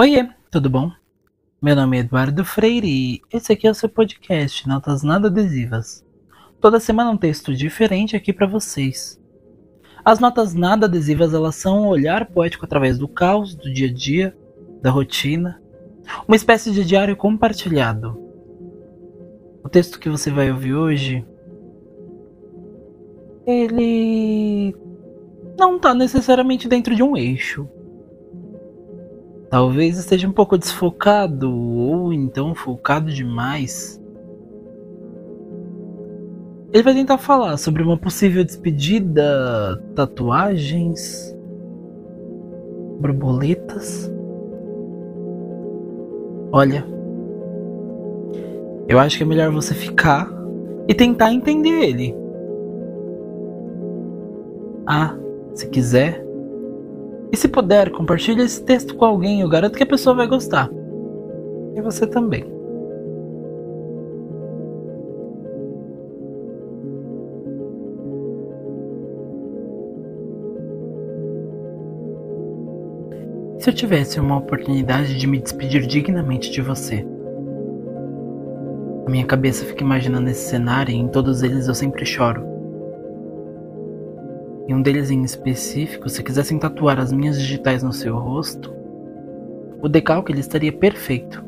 Oiê, tudo bom? Meu nome é Eduardo Freire e esse aqui é o seu podcast Notas Nada Adesivas. Toda semana um texto diferente aqui para vocês. As notas nada adesivas elas são um olhar poético através do caos, do dia a dia, da rotina, uma espécie de diário compartilhado. O texto que você vai ouvir hoje ele não está necessariamente dentro de um eixo. Talvez esteja um pouco desfocado ou então focado demais. Ele vai tentar falar sobre uma possível despedida, tatuagens, borboletas. Olha, eu acho que é melhor você ficar e tentar entender ele. Ah, se quiser, e se puder, compartilhe esse texto com alguém, eu garanto que a pessoa vai gostar. E você também. Se eu tivesse uma oportunidade de me despedir dignamente de você, a minha cabeça fica imaginando esse cenário e em todos eles eu sempre choro. Em um deles em específico, se quisessem tatuar as minhas digitais no seu rosto, o decalque ele estaria perfeito.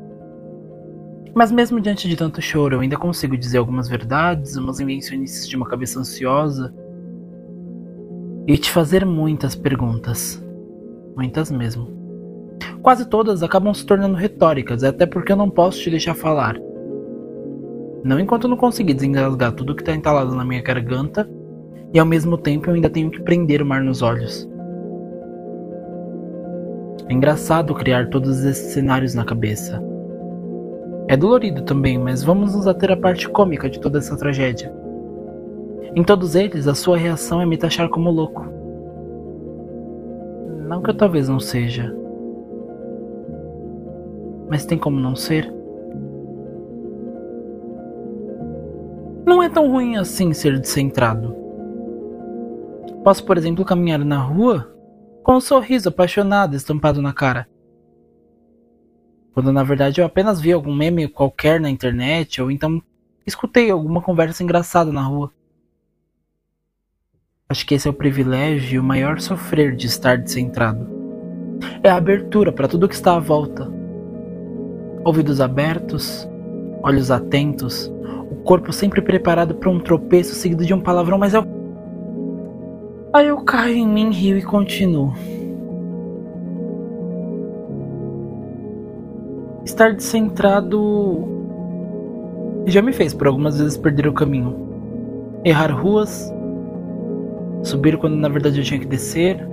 Mas mesmo diante de tanto choro, eu ainda consigo dizer algumas verdades, umas invencionices de uma cabeça ansiosa e te fazer muitas perguntas. Muitas mesmo. Quase todas acabam se tornando retóricas, até porque eu não posso te deixar falar. Não enquanto eu não conseguir desengasgar tudo que está entalado na minha garganta e ao mesmo tempo eu ainda tenho que prender o mar nos olhos. É engraçado criar todos esses cenários na cabeça. É dolorido também, mas vamos nos ater à parte cômica de toda essa tragédia. Em todos eles, a sua reação é me taxar como louco. Não que eu talvez não seja. Mas tem como não ser? Não é tão ruim assim ser descentrado. Posso, por exemplo, caminhar na rua com um sorriso apaixonado estampado na cara. Quando na verdade eu apenas vi algum meme qualquer na internet ou então escutei alguma conversa engraçada na rua. Acho que esse é o privilégio e o maior sofrer de estar descentrado. É a abertura para tudo que está à volta. Ouvidos abertos, olhos atentos, o corpo sempre preparado para um tropeço seguido de um palavrão, mas é o Aí eu caio em mim, rio e continuo. Estar descentrado já me fez por algumas vezes perder o caminho. Errar ruas, subir quando na verdade eu tinha que descer,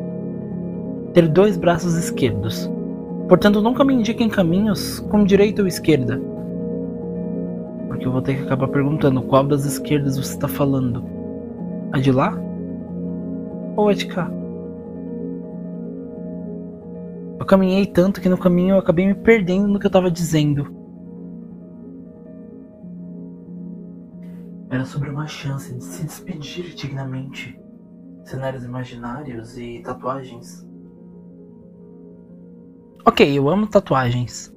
ter dois braços esquerdos. Portanto, nunca me indiquem caminhos com direita ou esquerda. Porque eu vou ter que acabar perguntando qual das esquerdas você está falando. A de lá? Cá? Eu caminhei tanto que no caminho eu acabei me perdendo no que eu estava dizendo. Era sobre uma chance de se despedir dignamente. Cenários imaginários e tatuagens. Ok, eu amo tatuagens.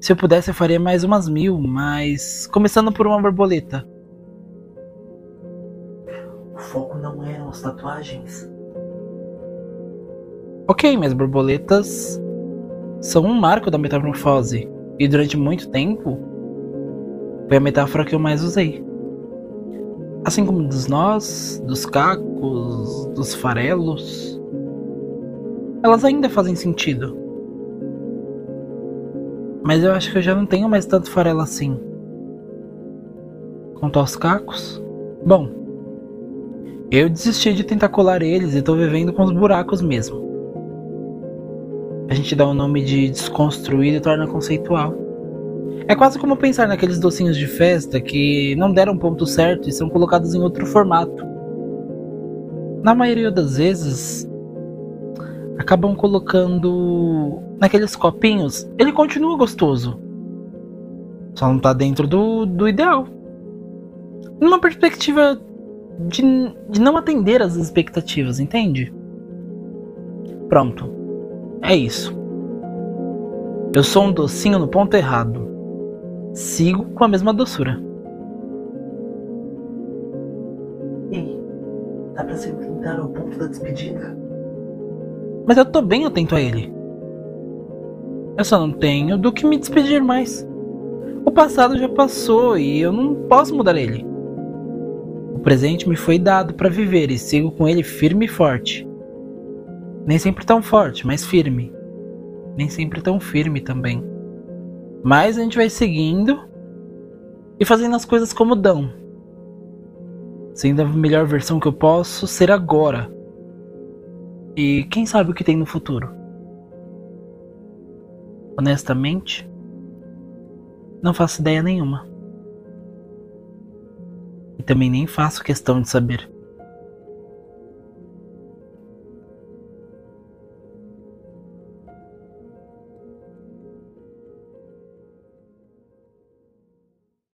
Se eu pudesse, eu faria mais umas mil, mas. Começando por uma borboleta. As tatuagens. Ok, mas borboletas são um marco da metamorfose. E durante muito tempo foi a metáfora que eu mais usei. Assim como dos nós, dos cacos, dos farelos. Elas ainda fazem sentido. Mas eu acho que eu já não tenho mais tanto farelo assim. Quanto aos cacos, bom, eu desisti de tentar colar eles e tô vivendo com os buracos mesmo. A gente dá o nome de desconstruído e torna conceitual. É quase como pensar naqueles docinhos de festa que não deram ponto certo e são colocados em outro formato. Na maioria das vezes, acabam colocando naqueles copinhos. Ele continua gostoso, só não tá dentro do, do ideal. Numa perspectiva de, de não atender às expectativas, entende? Pronto. É isso. Eu sou um docinho no ponto errado. Sigo com a mesma doçura. Ei, dá pra se enfrentar ao ponto da despedida? Mas eu tô bem atento a ele. Eu só não tenho do que me despedir mais. O passado já passou e eu não posso mudar ele. O presente me foi dado para viver e sigo com ele firme e forte. Nem sempre tão forte, mas firme. Nem sempre tão firme também. Mas a gente vai seguindo e fazendo as coisas como dão. Sendo a melhor versão que eu posso ser agora. E quem sabe o que tem no futuro? Honestamente, não faço ideia nenhuma. E também nem faço questão de saber.